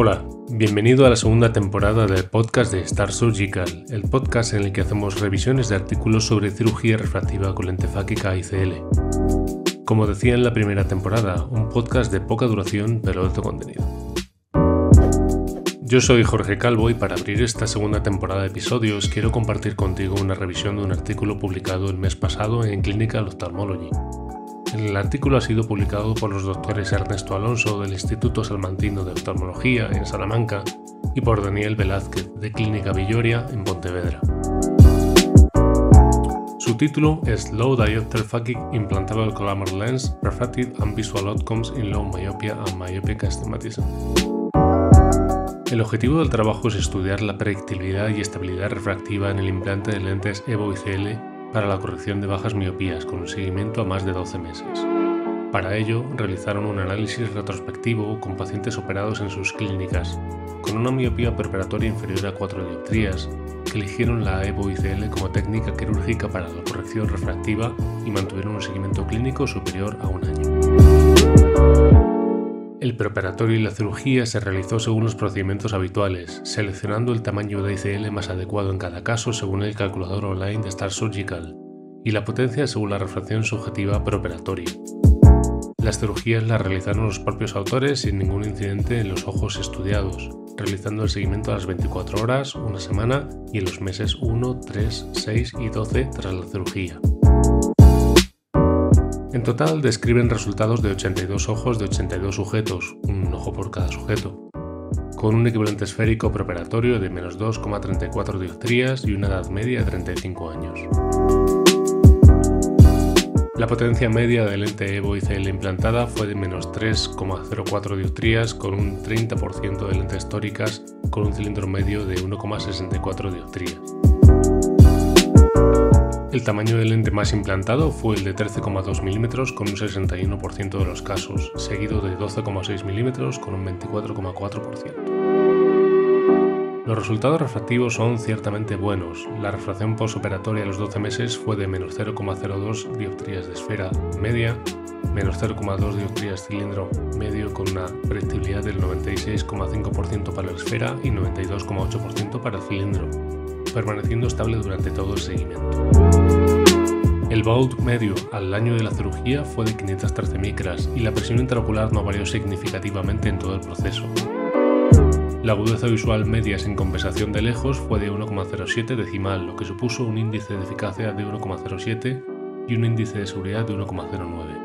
Hola, bienvenido a la segunda temporada del podcast de Star Surgical, el podcast en el que hacemos revisiones de artículos sobre cirugía refractiva con lente fáquica ICL. Como decía en la primera temporada, un podcast de poca duración pero alto contenido. Yo soy Jorge Calvo y para abrir esta segunda temporada de episodios quiero compartir contigo una revisión de un artículo publicado el mes pasado en Clinical Ophthalmology. El artículo ha sido publicado por los doctores Ernesto Alonso del Instituto Salmantino de Oftalmología en Salamanca y por Daniel Velázquez de Clínica Villoria en Pontevedra. Su título es Low Diopter Phakic Implantable Glamour Lens Refractive and Visual Outcomes in Low Myopia and Myopic Astigmatism. El objetivo del trabajo es estudiar la predictibilidad y estabilidad refractiva en el implante de lentes EVO ICL para la corrección de bajas miopías con un seguimiento a más de 12 meses. Para ello, realizaron un análisis retrospectivo con pacientes operados en sus clínicas, con una miopía preparatoria inferior a 4 dioptrías, que eligieron la EVO ICL como técnica quirúrgica para la corrección refractiva y mantuvieron un seguimiento clínico superior a un año. El preparatorio y la cirugía se realizó según los procedimientos habituales, seleccionando el tamaño de ICL más adecuado en cada caso según el calculador online de Star Surgical y la potencia según la refracción subjetiva preoperatoria. Las cirugías las realizaron los propios autores sin ningún incidente en los ojos estudiados, realizando el seguimiento a las 24 horas, una semana y en los meses 1, 3, 6 y 12 tras la cirugía. En total describen resultados de 82 ojos de 82 sujetos, un ojo por cada sujeto, con un equivalente esférico preoperatorio de menos 2,34 dioptrías y una edad media de 35 años. La potencia media de lente EVO ICL implantada fue de menos 3,04 dioptrías con un 30% de lentes históricas con un cilindro medio de 1,64 dioptrías. El tamaño del lente más implantado fue el de 13,2 mm con un 61% de los casos, seguido de 12,6 mm con un 24,4%. Los resultados refractivos son ciertamente buenos. La refracción postoperatoria a los 12 meses fue de menos 0,02 dioptrías de esfera media, menos 0,2 dioptrías cilindro medio con una predictibilidad del 96,5% para la esfera y 92,8% para el cilindro permaneciendo estable durante todo el seguimiento. El BOUT medio al año de la cirugía fue de 513 micras y la presión intraocular no varió significativamente en todo el proceso. La agudeza visual media sin compensación de lejos fue de 1,07 decimal, lo que supuso un índice de eficacia de 1,07 y un índice de seguridad de 1,09.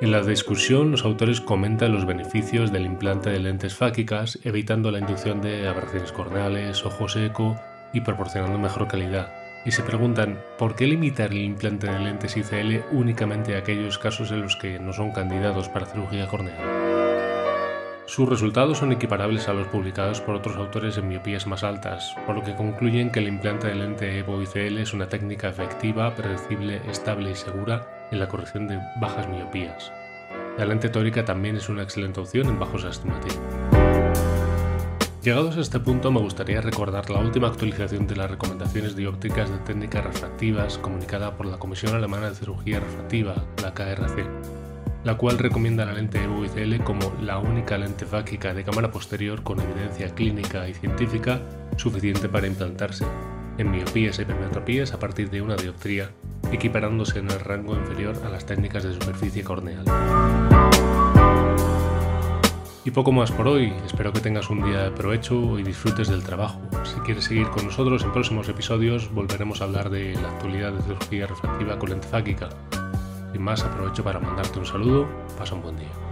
En la discusión, los autores comentan los beneficios del implante de lentes fáquicas, evitando la inducción de aberraciones corneales, ojo seco y proporcionando mejor calidad. Y se preguntan, ¿por qué limitar el implante de lentes ICL únicamente a aquellos casos en los que no son candidatos para cirugía corneal? Sus resultados son equiparables a los publicados por otros autores en miopías más altas, por lo que concluyen que el implante de lente EVO ICL es una técnica efectiva, predecible, estable y segura en la corrección de bajas miopías. La lente tórica también es una excelente opción en bajos astigmatismo. Llegados a este punto me gustaría recordar la última actualización de las recomendaciones diópticas de técnicas refractivas comunicada por la Comisión Alemana de Cirugía Refractiva, la KRC, la cual recomienda la lente EVO ICL como la única lente fáquica de cámara posterior con evidencia clínica y científica suficiente para implantarse en miopías y hipermetropías a partir de una dioptría equiparándose en el rango inferior a las técnicas de superficie corneal. Y poco más por hoy, espero que tengas un día de provecho y disfrutes del trabajo. Si quieres seguir con nosotros en próximos episodios volveremos a hablar de la actualidad de cirugía refractiva con lente fáquica. Sin más, aprovecho para mandarte un saludo, pasa un buen día.